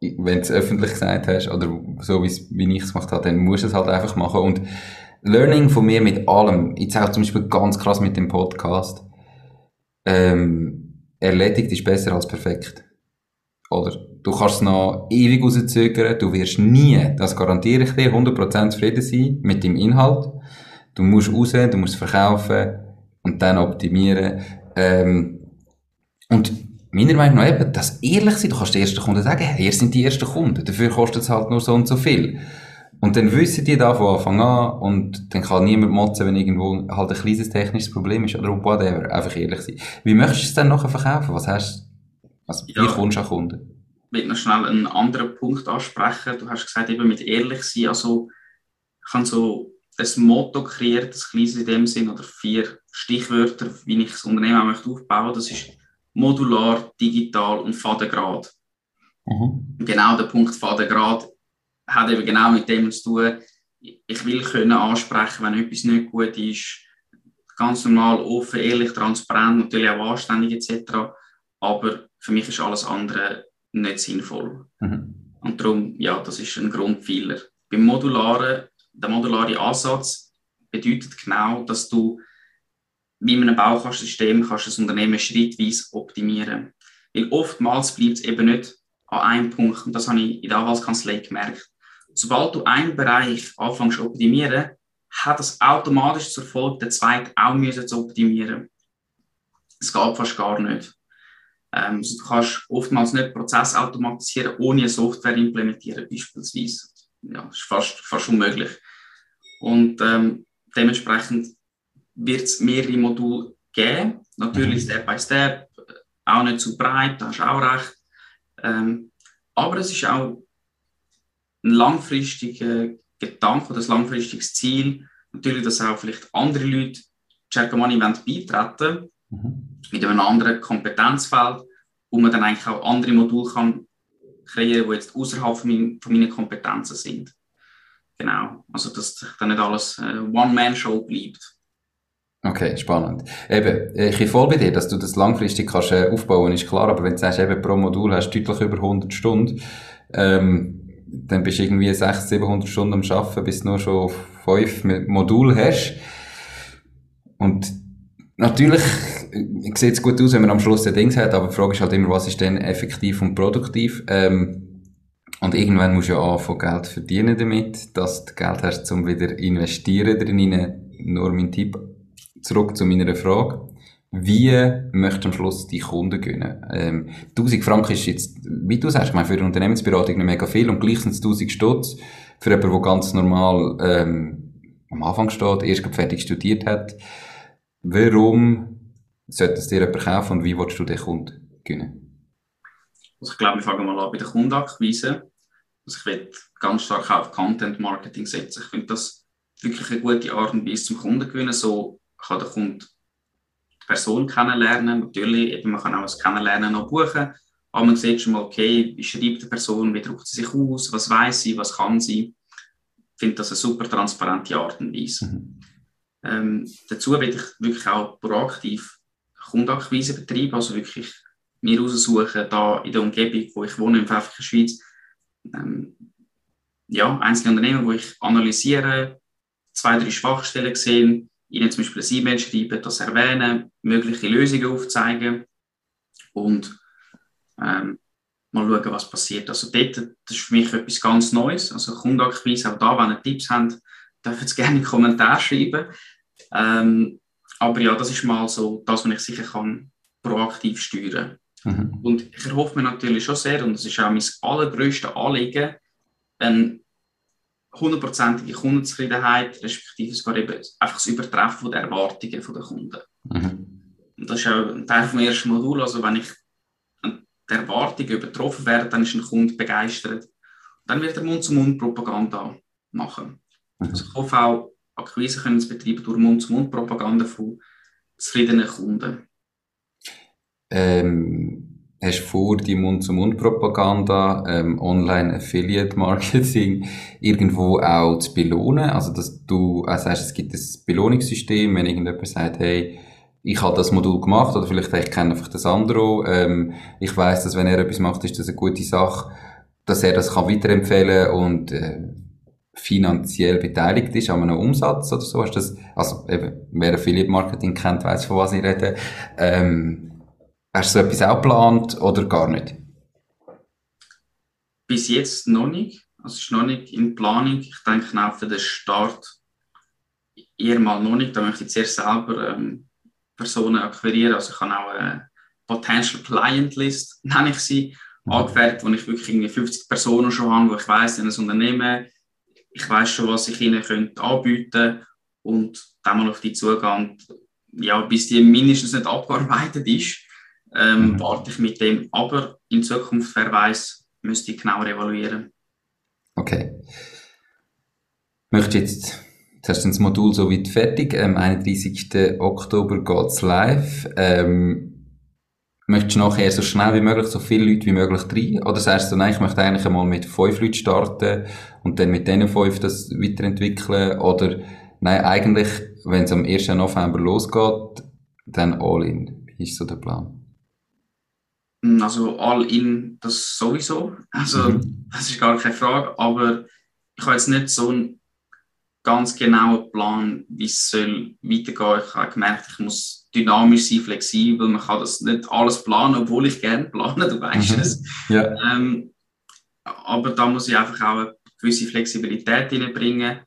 wenn du es öffentlich gesagt hast, oder so wie ich es gemacht habe, dann musst du es halt einfach machen. Und Learning von mir mit allem, jetzt auch zum Beispiel ganz krass mit dem Podcast, ähm, erledigt ist besser als perfekt. Oder du kannst noch ewig rauszögern, du wirst nie, das garantiere ich dir, 100% zufrieden sein mit dem Inhalt. Du musst raus, du musst verkaufen und dann optimieren. Ähm, und meiner Meinung nach eben, das ehrlich sein, du kannst den ersten Kunden sagen, hey, ihr sind die ersten Kunden, dafür kostet es halt nur so und so viel. Und dann wissen die da von Anfang an und dann kann niemand motzen, wenn irgendwo halt ein kleines technisches Problem ist oder whatever. Einfach ehrlich sein. Wie möchtest du es dann nachher verkaufen? Was hast also, ja. wie kommst du an Kunden? Ich will noch schnell einen anderen Punkt ansprechen. Du hast gesagt, eben mit ehrlich sein. Also, ich habe so ein Motto kreiert, das kleines in dem Sinn, oder vier Stichwörter, wie ich das Unternehmen möchte aufbauen. Das ist modular, digital und Fadengrad. Mhm. Genau der Punkt Fadengrad hat eben genau mit dem zu tun. Ich will können ansprechen, wenn etwas nicht gut ist. Ganz normal, offen, ehrlich, transparent, natürlich auch anständig etc. Aber für mich ist alles andere nicht sinnvoll. Mhm. Und darum, ja, das ist ein Grundpfeiler. Beim Modularen, der modulare Ansatz bedeutet genau, dass du in einem Baukastensystem kannst das Unternehmen schrittweise optimieren. Weil oftmals bleibt es eben nicht an einem Punkt, und das habe ich in der Anwaltskanzlei gemerkt. Sobald du einen Bereich anfängst zu optimieren, hat das automatisch zur Folge, den zweiten auch müssen zu optimieren. Es geht fast gar nicht. Ähm, also du kannst oftmals nicht Prozess automatisieren, ohne eine Software implementieren, beispielsweise. Ja, das ist fast, fast unmöglich. Und ähm, dementsprechend wird es mehrere Module geben. Natürlich mhm. Step by Step, auch nicht zu breit, da hast du auch recht. Ähm, aber es ist auch ein langfristiger Gedanke oder ein langfristiges Ziel. Natürlich, dass auch vielleicht andere Leute Cercamani beitreten mhm. mit einem anderen Kompetenzfeld, wo man dann eigentlich auch andere Module kann kreieren, die jetzt außerhalb von, mein, von meinen Kompetenzen sind. Genau, also dass dann nicht alles äh, One-Man-Show bleibt. Okay, spannend. Eben, ich bin voll bei dir, dass du das langfristig kannst äh, aufbauen, ist klar, aber wenn du sagst, eben pro Modul hast du deutlich über 100 Stunden, ähm, dann bist du irgendwie 600, 700 Stunden am Arbeiten, bis du nur schon fünf Module hast. Und natürlich äh, sieht es gut aus, wenn man am Schluss ein Ding hat, aber die Frage ist halt immer, was ist denn effektiv und produktiv? Ähm, und irgendwann musst du ja anfangen, Geld verdienen damit, dass du Geld hast, zum wieder investieren drin. Nur mein Tipp zurück zu meiner Frage. Wie möchtest du am Schluss die Kunden gewinnen? Ähm, 1000 Franken ist jetzt, wie du sagst, ich meine, für eine Unternehmensberatung nicht mega viel und gleich sind es 1000 Stutz für jemanden, der ganz normal ähm, am Anfang steht, erst fertig studiert hat. Warum sollte es dir jemand kaufen und wie willst du den Kunden gewinnen? Also ich glaube, wir fangen mal an bei der Kundenakquise. Also ich will ganz stark auf Content Marketing setzen. Ich finde das wirklich eine gute Art und Weise zum Kunden gewinnen. So kann der Kunde die Person kennenlernen. Natürlich, eben, man kann auch das Kennenlernen noch buchen. Aber man sieht schon mal, okay, wie schreibt die Person, wie drückt sie sich aus, was weiß sie, was kann sie. Ich finde das eine super transparente Art und Weise. Mhm. Ähm, dazu will ich wirklich auch proaktiv Kundenakquise betreiben, also wirklich mir raussuchen, da in der Umgebung, wo ich wohne, in Pfäffiker Schweiz, ähm, ja, einzelne Unternehmen, wo ich analysiere, zwei, drei Schwachstellen sehen, ihnen zum Beispiel ein E-Mail schreiben, das erwähnen, mögliche Lösungen aufzeigen und ähm, mal schauen, was passiert. Also dort, das ist für mich etwas ganz Neues. Also Kundenakquise, auch da, wenn ihr Tipps habt, dürft ihr gerne in die Kommentare schreiben. Ähm, aber ja, das ist mal so das, was ich sicher kann proaktiv steuern. Mhm. Und ich erhoffe mir natürlich schon sehr, und das ist auch mein allergrößtes Anliegen, eine hundertprozentige Kundenzufriedenheit, respektive sogar eben einfach das Übertreffen der Erwartungen der Kunden. Mhm. Und das ist auch ein Teil vom ersten Modul. Also, wenn ich die Erwartungen übertroffen werde, dann ist ein Kunde begeistert. Dann wird er Mund-zu-Mund-Propaganda machen. Mhm. Also ich hoffe auch, Akquise können zu betreiben durch Mund-zu-Mund-Propaganda von zufriedenen Kunden. Ähm, hast vor, die Mund-zu-Mund-Propaganda, ähm, Online-Affiliate-Marketing irgendwo auch zu belohnen? Also, dass du auch sagst, es gibt ein Belohnungssystem, wenn irgendjemand sagt, hey, ich habe das Modul gemacht oder vielleicht ich kenne einfach das andere. Ähm, ich weiß, dass wenn er etwas macht, ist das eine gute Sache, dass er das kann weiterempfehlen und äh, finanziell beteiligt ist an einem Umsatz oder so. Hast das, also eben, wer Affiliate Marketing kennt, weiß von was ich rede. Ähm, hast du so etwas auch geplant oder gar nicht? Bis jetzt noch nicht. Also es ist noch nicht in Planung. Ich denke auch für den Start eher mal noch nicht. Da möchte ich zuerst selber ähm, Personen akquirieren. Also ich habe auch eine Potential Client List, nenne ich sie, mhm. angefertigt, wo ich wirklich irgendwie 50 Personen schon habe, wo ich weiß, in ein Unternehmen ich weiß schon, was ich ihnen könnte anbieten und dann mal auf die zugehen. Ja, bis die mindestens nicht abgearbeitet ist, ähm, mhm. warte ich mit dem. Aber in Zukunft, wer weiß, müsste ich genauer evaluieren. Okay. Möchte jetzt, jetzt hast du das Modul so weit fertig. Am 31. Oktober geht es live. Ähm, Möchtest du nachher so schnell wie möglich, so viele Leute wie möglich rein? Oder sagst du, nein, ich möchte eigentlich einmal mit fünf Leuten starten und dann mit diesen fünf das weiterentwickeln? Oder nein, eigentlich, wenn es am 1. November losgeht, dann all in. Wie ist so der Plan? Also all in, das sowieso. Also mhm. das ist gar keine Frage. Aber ich habe jetzt nicht so einen ganz genauen Plan, wie es soll weitergehen. Ich habe gemerkt, ich muss dynamisch sein, flexibel. Man kann das nicht alles planen, obwohl ich gerne plane, du weißt mhm. es. Ja. Ähm, aber da muss ich einfach auch eine gewisse Flexibilität hineinbringen.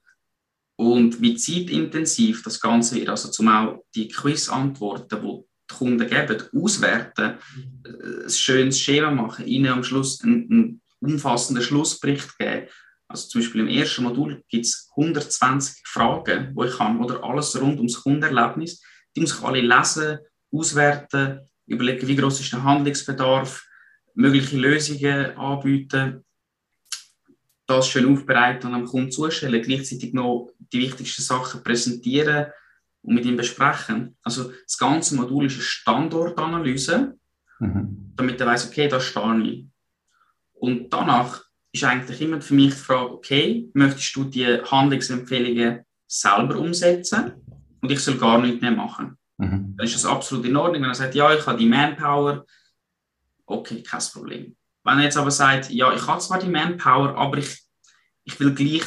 Und wie zeitintensiv das Ganze wird, also zum auch die Quiz-Antworten, die Kunden geben, auswerten, ein schönes Schema machen, ihnen am Schluss einen, einen umfassenden Schlussbericht geben. Also zum Beispiel im ersten Modul gibt es 120 Fragen, wo ich kann, oder alles rund ums Kundenerlebnis die muss ich alle lesen, auswerten, überlegen, wie groß ist der Handlungsbedarf, mögliche Lösungen anbieten. das schön aufbereiten und am Kunden zustellen, gleichzeitig noch die wichtigsten Sachen präsentieren und mit ihm besprechen. Also das ganze Modul ist eine Standortanalyse, mhm. damit er weiß, okay, da stehe ich. Und danach ist eigentlich immer für mich die Frage, okay, möchtest du die Handlungsempfehlungen selber umsetzen und ich soll gar nichts mehr machen? Mhm. Dann ist das absolut in Ordnung. Wenn er sagt, ja, ich habe die Manpower, okay, kein Problem. Wenn er jetzt aber sagt, ja, ich habe zwar die Manpower, aber ich, ich will gleich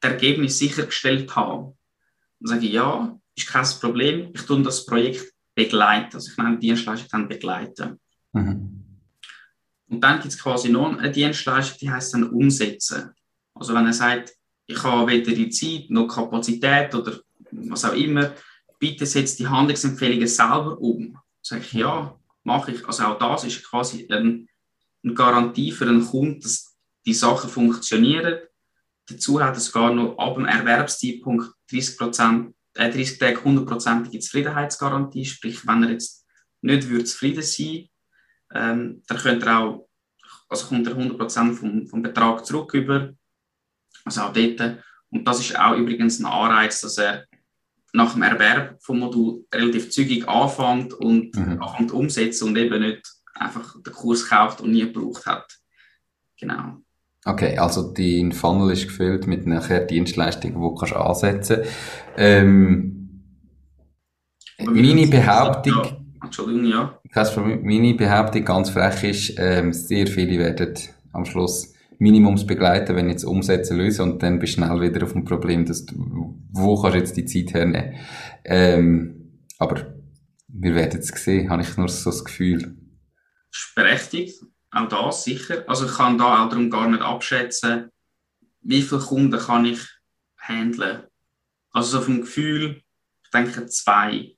das Ergebnis sichergestellt haben, dann sage ich, ja, ist kein Problem, ich tue das Projekt begleiten. Also ich nenne die Dienstleistung dann begleiten. Mhm. Und dann gibt es quasi noch eine Dienstleistung, die heißt dann umsetzen. Also wenn er sagt, ich habe weder die Zeit noch Kapazität oder was auch immer, bitte setzt die Handlungsempfehlungen selber um. Sage ich, ja, mache ich. Also auch das ist quasi ein, eine Garantie für einen Kunden, dass die Sachen funktionieren. Dazu hat es gar noch ab dem Erwerbszeitpunkt 30, Prozent, äh, 30 Tage 100%ige Zufriedenheitsgarantie. Sprich, wenn er jetzt nicht würde zufrieden sein ähm, dann könnt ihr auch, also kommt er 100% vom, vom Betrag zurück über. Also auch dort. Und das ist auch übrigens ein Anreiz, dass er nach dem Erwerb vom Modul relativ zügig anfängt und mhm. anfängt umsetzen und eben nicht einfach den Kurs kauft und nie gebraucht hat. Genau. Okay, also dein Funnel ist gefüllt mit nachher Dienstleistungen, die du kannst ansetzen kannst. Ähm, meine Behauptung, ja, Entschuldigung, ja. Meine Behauptung ganz frech ist, ähm, sehr viele werden am Schluss Minimums begleiten, wenn jetzt Umsätze lösen und dann bist du schnell wieder auf dem Problem, dass du, wo kannst du jetzt die Zeit hernehmen. Ähm, aber wir werden es sehen, habe ich nur so das Gefühl. ist berechtigt, auch das sicher. Also ich kann da auch darum gar nicht abschätzen, wie viele Kunden kann ich handeln. Also so vom Gefühl, ich denke zwei.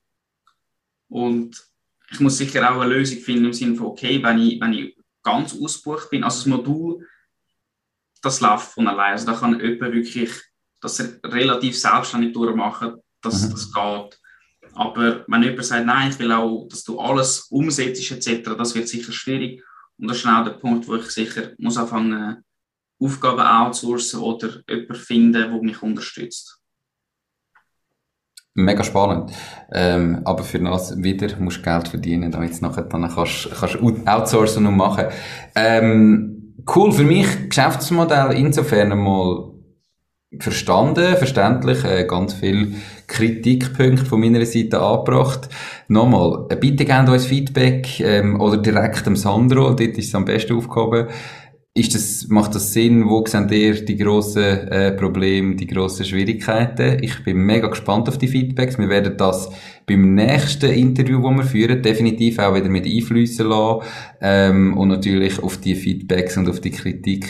Und ich muss sicher auch eine Lösung finden im Sinne von, okay, wenn ich, wenn ich ganz ausgebucht bin, also das Modul, das läuft von allein. Also da kann jemand wirklich das relativ selbstständig durchmachen, dass mhm. das geht. Aber wenn jemand sagt, nein, ich will auch, dass du alles umsetzt etc., das wird sicher schwierig. Und das ist auch der Punkt, wo ich sicher muss anfangen, Aufgaben outsourcen oder jemanden finden, der mich unterstützt. Mega spannend. Ähm, aber für das wieder musst du Geld verdienen, damit du nachher dann kannst, kannst outsourcen und machen. Ähm, cool, für mich Geschäftsmodell insofern mal verstanden, verständlich, äh, ganz viel Kritikpunkte von meiner Seite angebracht. Nochmal, äh, bitte gebt uns Feedback ähm, oder direkt am Sandro, dort ist es am besten aufgehoben ist das, macht das Sinn? Wo seht ihr die grossen äh, Probleme, die grossen Schwierigkeiten? Ich bin mega gespannt auf die Feedbacks. Wir werden das beim nächsten Interview, das wir führen, definitiv auch wieder mit einfließen lassen ähm, und natürlich auf die Feedbacks und auf die Kritik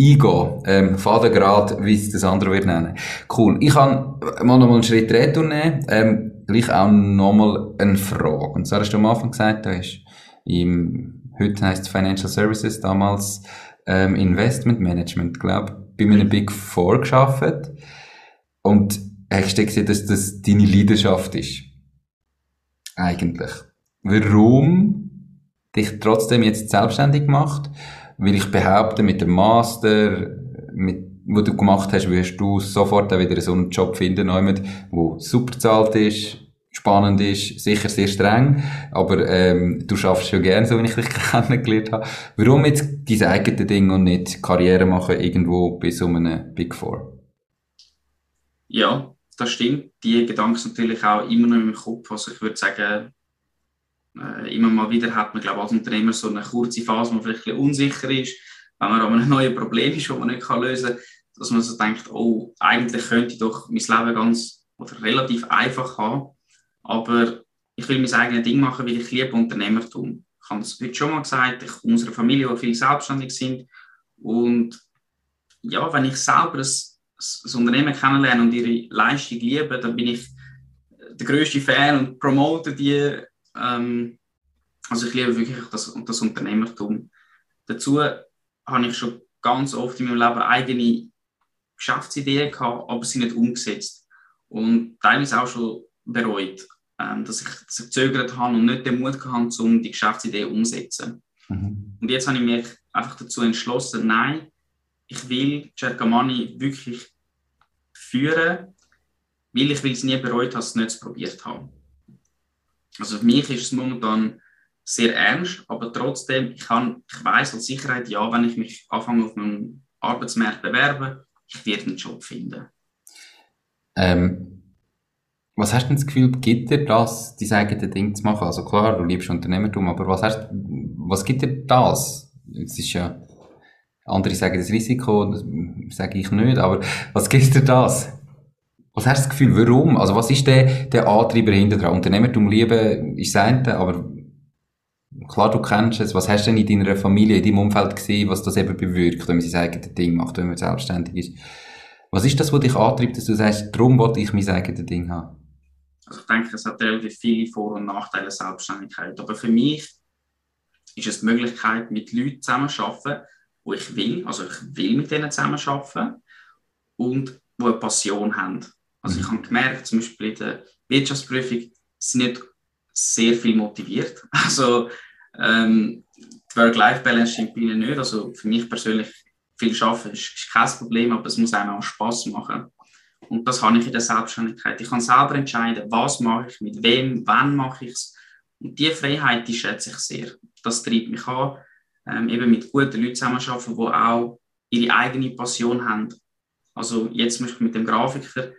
eingehen. Ähm, Fadengrad, wie es das andere wird nennen. Cool. Ich kann mal nochmal einen Schritt retour nehmen. Ähm, gleich auch nochmal eine Frage. Und zwar hast du am Anfang gesagt, da ist im, heute heisst es Financial Services, damals ähm, Investment Management, glaube bei einem Big Four geschafft. Und hast du gesehen, dass das deine Leidenschaft ist? Eigentlich. Warum dich trotzdem jetzt selbstständig gemacht? Weil ich behaupte, mit dem Master, mit, wo du gemacht hast, wirst du sofort auch wieder so einen Job finden, der super zahlt ist, spannend ist, sicher sehr streng, aber ähm, du schaffst schon gerne, so wie ich dich kennengelernt habe. Warum jetzt dein eigenes Ding und nicht Karriere machen irgendwo bis um einen Big Four? Ja, das stimmt. Die Gedanken sind natürlich auch immer noch im Kopf. Also ich würde sagen, äh, immer mal wieder hat man, glaube als Unternehmer so eine kurze Phase, wo man vielleicht ein bisschen unsicher ist, wenn man aber ein neues Problem ist, das man nicht lösen kann, dass man so denkt, oh, eigentlich könnte ich doch mein Leben ganz oder relativ einfach haben aber ich will mein eigenes Ding machen, weil ich liebe Unternehmertum. Ich habe es heute schon mal gesagt, ich unsere Familie, die viel selbstständig sind. Und ja, wenn ich selber ein, ein Unternehmen kennenlerne und ihre Leistung liebe, dann bin ich der größte Fan und promote die. Ähm, also ich liebe wirklich das, das Unternehmertum. Dazu habe ich schon ganz oft in meinem Leben eigene Geschäftsideen gehabt, aber sie nicht umgesetzt. Und teilweise auch schon bereut, ähm, dass, ich, dass ich gezögert habe und nicht den Mut hatte, um die Geschäftsidee umzusetzen. Mhm. Und jetzt habe ich mich einfach dazu entschlossen, nein, ich will Cercamani wirklich führen, weil ich es nie bereut habe, es nicht probiert haben. Also für mich ist es momentan sehr ernst, aber trotzdem, ich, kann, ich weiß als Sicherheit, ja, wenn ich mich anfange auf einem Arbeitsmarkt bewerbe, ich werde einen Job finden. Ähm, was hast du denn das Gefühl, gibt dir das, dein eigenes Ding zu machen? Also klar, du liebst Unternehmertum, aber was, hast, was gibt dir das? Es ist ja, andere sagen das Risiko, das sage ich nicht, aber was gibt dir das? Was hast du das Gefühl, warum? Also was ist der, der Antreiber hinter dran? Unternehmertum lieben ist das aber klar, du kennst es. Was hast du denn in deiner Familie, in deinem Umfeld gesehen, was das eben bewirkt, wenn man sein eigenes Ding macht, wenn man selbstständig ist? Was ist das, was dich antreibt, dass du sagst, darum wollte ich mein eigenes Ding haben? Also ich denke, es hat relativ viele Vor- und Nachteile Selbstständigkeit. Aber für mich ist es die Möglichkeit, mit Leuten zusammenzuarbeiten, wo ich will. Also ich will mit denen zusammenarbeiten und die eine Passion haben. Also ich mhm. habe gemerkt, zum Beispiel in der Wirtschaftsprüfung sind nicht sehr viel motiviert. Also ähm, die Work-Life-Balance stimmt bei ihnen nicht. Also für mich persönlich viel arbeiten ist, ist kein Problem, aber es muss einem auch Spaß machen. Und das habe ich in der Selbstständigkeit. Ich kann selber entscheiden, was mache ich, mit wem, wann mache ich es. Und diese Freiheit, die schätze ich sehr. Das treibt mich an, ähm, eben mit guten Leuten zusammenzuarbeiten, die auch ihre eigene Passion haben. Also jetzt zum Beispiel mit dem Grafiker,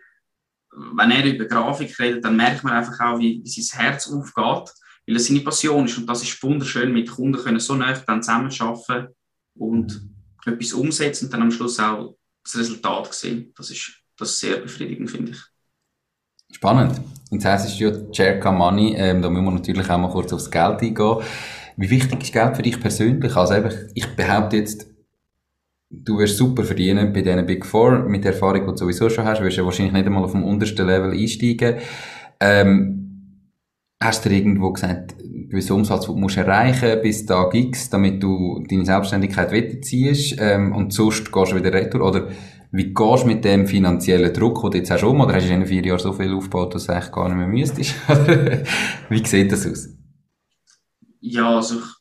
wenn er über Grafik redet, dann merkt man einfach auch, wie, wie sein Herz aufgeht, weil es seine Passion ist. Und das ist wunderschön, mit Kunden können so nah dann zusammenarbeiten und etwas umsetzen und dann am Schluss auch das Resultat sehen. Das ist, das ist sehr befriedigend, finde ich. Spannend. Und das heißt, ist ja Cherka Money, ähm, da müssen wir natürlich auch mal kurz aufs Geld eingehen. Wie wichtig ist Geld für dich persönlich? Also ich behaupte jetzt, du wirst super verdienen bei diesen Big Four, mit der Erfahrung, die du sowieso schon hast, wirst du wahrscheinlich nicht einmal auf dem untersten Level einsteigen. Ähm, hast du dir irgendwo gesagt, gewissen Umsatz, den du musst erreichen bis Tag X, damit du deine Selbstständigkeit weiterziehst, ähm, und sonst gehst du wieder retour? Oder wie gehst du mit dem finanziellen Druck, den du jetzt hast um, oder hast du in vier Jahren so viel aufgebaut, dass du eigentlich gar nicht mehr müsstest? wie sieht das aus? Ja, also ich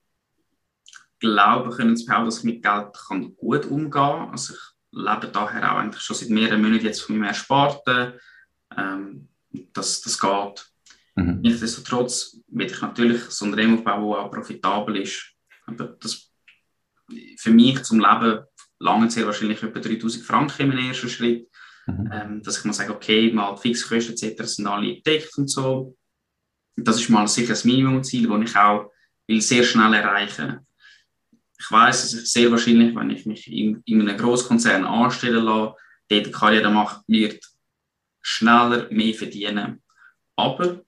glaube, können zu behaupten, dass ich mit Geld kann gut umgehen kann. Also ich lebe daher auch eigentlich schon seit mehreren Monaten jetzt von meinem Ersparten. Ähm, das, das geht. Mhm. Nichtsdestotrotz will ich natürlich so ein Unternehmen aufbauen, das auch profitabel ist. Aber das, für mich zum Leben lange sehr wahrscheinlich etwa 3000 Franken im ersten Schritt. Mhm. Ähm, dass ich mal sage, okay, mal die Fixkosten etc. sind alle gedeckt und so. Das ist mal sicher das Minimumziel, das ich auch will sehr schnell erreichen will ich weiß, dass ich sehr wahrscheinlich, wenn ich mich in, in einem Großkonzern anstellen lasse, dort Karriere mache, wird schneller mehr verdienen. Aber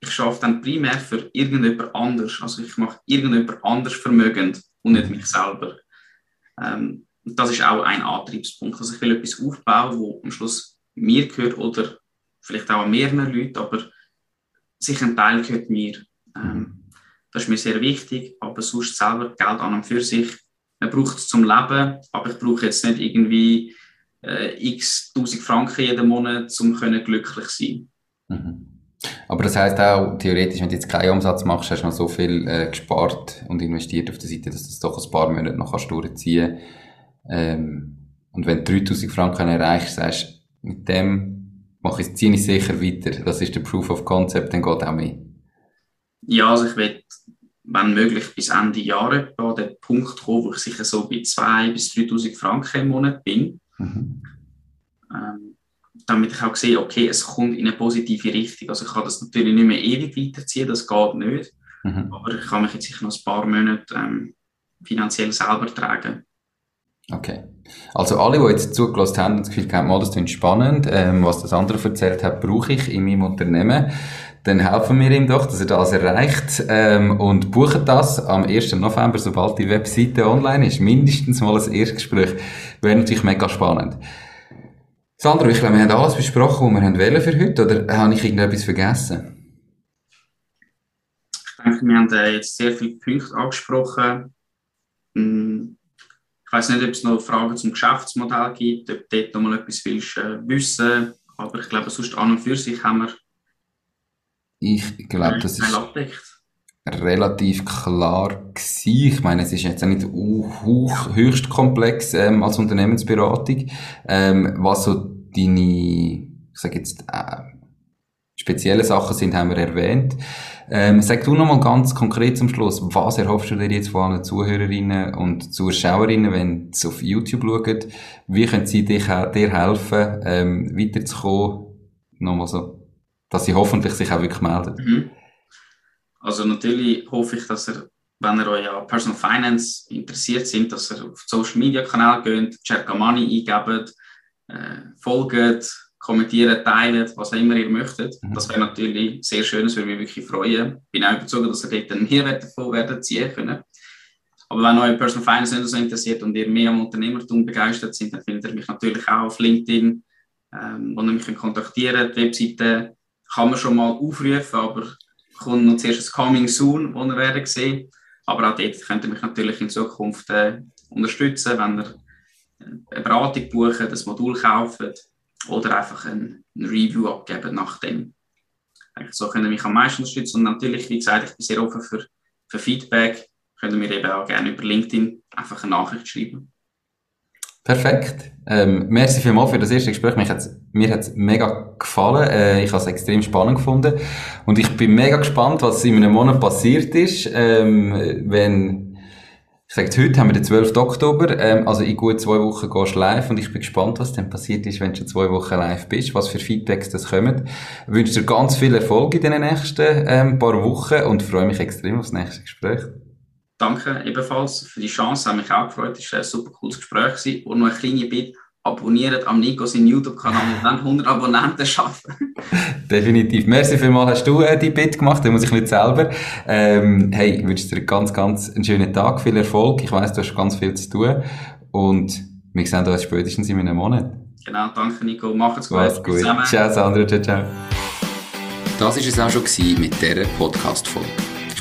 ich schaffe dann primär für irgendjemand anders. Also ich mache irgendjemand anders vermögend und nicht mich selber. Ähm, das ist auch ein Antriebspunkt. Also ich will etwas aufbauen, wo am Schluss mir gehört oder vielleicht auch mehreren Leuten, aber sich ein Teil gehört mir. Ähm, das ist mir sehr wichtig, aber sonst selber Geld an und für sich. Man braucht es zum Leben, aber ich brauche jetzt nicht irgendwie äh, x tausend Franken jeden Monat, um glücklich zu sein. Mhm. Aber das heißt auch, theoretisch, wenn du jetzt keinen Umsatz machst, hast du noch so viel äh, gespart und investiert auf der Seite, dass du das doch ein paar Monate noch kannst durchziehen ähm, Und wenn du 3000 Franken erreichst, sagst mit dem mache ich, ziehe ich sicher weiter. Das ist der Proof of Concept, dann geht auch mehr. Ja, also ich will wenn möglich bis Ende Jahre an den Punkt kommen, wo ich sicher so bei 2.000 bis 3.000 Franken im Monat bin. Mhm. Ähm, damit ich auch sehe, okay, es kommt in eine positive Richtung. Also ich kann das natürlich nicht mehr ewig weiterziehen, das geht nicht. Mhm. Aber ich kann mich jetzt sicher noch ein paar Monate ähm, finanziell selber tragen. Okay. Also alle, die jetzt zugelassen haben und das Gefühl haben, das klingt spannend, ähm, was das andere erzählt hat, brauche ich in meinem Unternehmen dann helfen wir ihm doch, dass er das erreicht ähm, und buchen das am 1. November, sobald die Webseite online ist. Mindestens mal ein Erstgespräch. Wäre natürlich mega spannend. Sandro, ich glaube, wir haben alles besprochen, was wir wollen für heute, oder habe ich irgendetwas vergessen? Ich denke, wir haben äh, jetzt sehr viele Punkte angesprochen. Hm, ich weiß nicht, ob es noch Fragen zum Geschäftsmodell gibt, ob dort noch mal etwas willst, äh, wissen aber ich glaube, sonst an und für sich haben wir ich glaube, das ist relativ klar gewesen. Ich meine, es ist jetzt auch nicht hoch, höchst komplex ähm, als Unternehmensberatung. Ähm, was so deine, ich sage jetzt, äh, spezielle Sachen sind, haben wir erwähnt. Ähm, sag du nochmal ganz konkret zum Schluss, was erhoffst du dir jetzt von allen Zuhörerinnen und Zuschauerinnen, wenn sie auf YouTube schauen? Wie können sie dich, dir helfen, ähm, weiterzukommen? Nochmal so, dass sie hoffentlich sich auch wirklich melden. Mhm. Also natürlich hoffe ich, dass ihr, wenn ihr euch an Personal Finance interessiert sind, dass ihr auf Social Media Kanäle geht, Cerca Money eingebt, äh, folgt, kommentieren, teilen, was auch immer ihr möchtet. Mhm. Das wäre natürlich sehr schön, das würde mich wirklich freuen. Ich bin auch überzeugt, dass ihr dort einen Mehrwert davon werden ziehen können. Aber wenn euch Personal Finance nicht so interessiert und ihr mehr am Unternehmertum begeistert sind, dann findet ihr mich natürlich auch auf LinkedIn, ähm, wo ihr mich kontaktieren könnt. Die Webseite kann man schon mal aufrufen, aber kommt noch zuerst ein Coming Soon, wo ihr werden sehen. Aber auch dort könnt ihr mich natürlich in Zukunft äh, unterstützen, wenn ihr eine Beratung bucht, ein Modul kauft oder einfach ein, ein Review abgeben nach dem. So können mich am meisten unterstützen. Und natürlich, wie gesagt, ich bin sehr offen für, für Feedback. Können mir eben auch gerne über LinkedIn einfach eine Nachricht schreiben. Perfekt. Ähm, merci vielmals für das erste Gespräch. Mich hat's, mir hat es mega gefallen. Äh, ich habe es extrem spannend gefunden. Und ich bin mega gespannt, was in einem Monat passiert ist, ähm, wenn ich sage, heute haben wir den 12. Oktober, ähm, also in gut zwei Wochen gehst du live und ich bin gespannt, was dann passiert ist, wenn du schon zwei Wochen live bist, was für Feedbacks das kommen. Ich wünsche dir ganz viel Erfolg in den nächsten ähm, paar Wochen und freue mich extrem auf das nächste Gespräch. Danke ebenfalls für die Chance, hat mich auch gefreut, es war ein super cooles Gespräch gewesen. und noch ein kleiner Bitte, abonniert am Nico seinen YouTube-Kanal und dann 100 Abonnenten schaffen. Definitiv. Merci vielmals, hast du äh, die Bit gemacht, den muss ich nicht selber. Ähm, hey, ich wünsche dir ganz, ganz einen schönen Tag, viel Erfolg. Ich weiss, du hast ganz viel zu tun und wir sehen uns spätestens in einem Monat. Genau, danke Nico, macht's gut. Mach's gut. Ciao Sandra, ciao, ciao. Das war es auch schon mit dieser Podcast-Folge.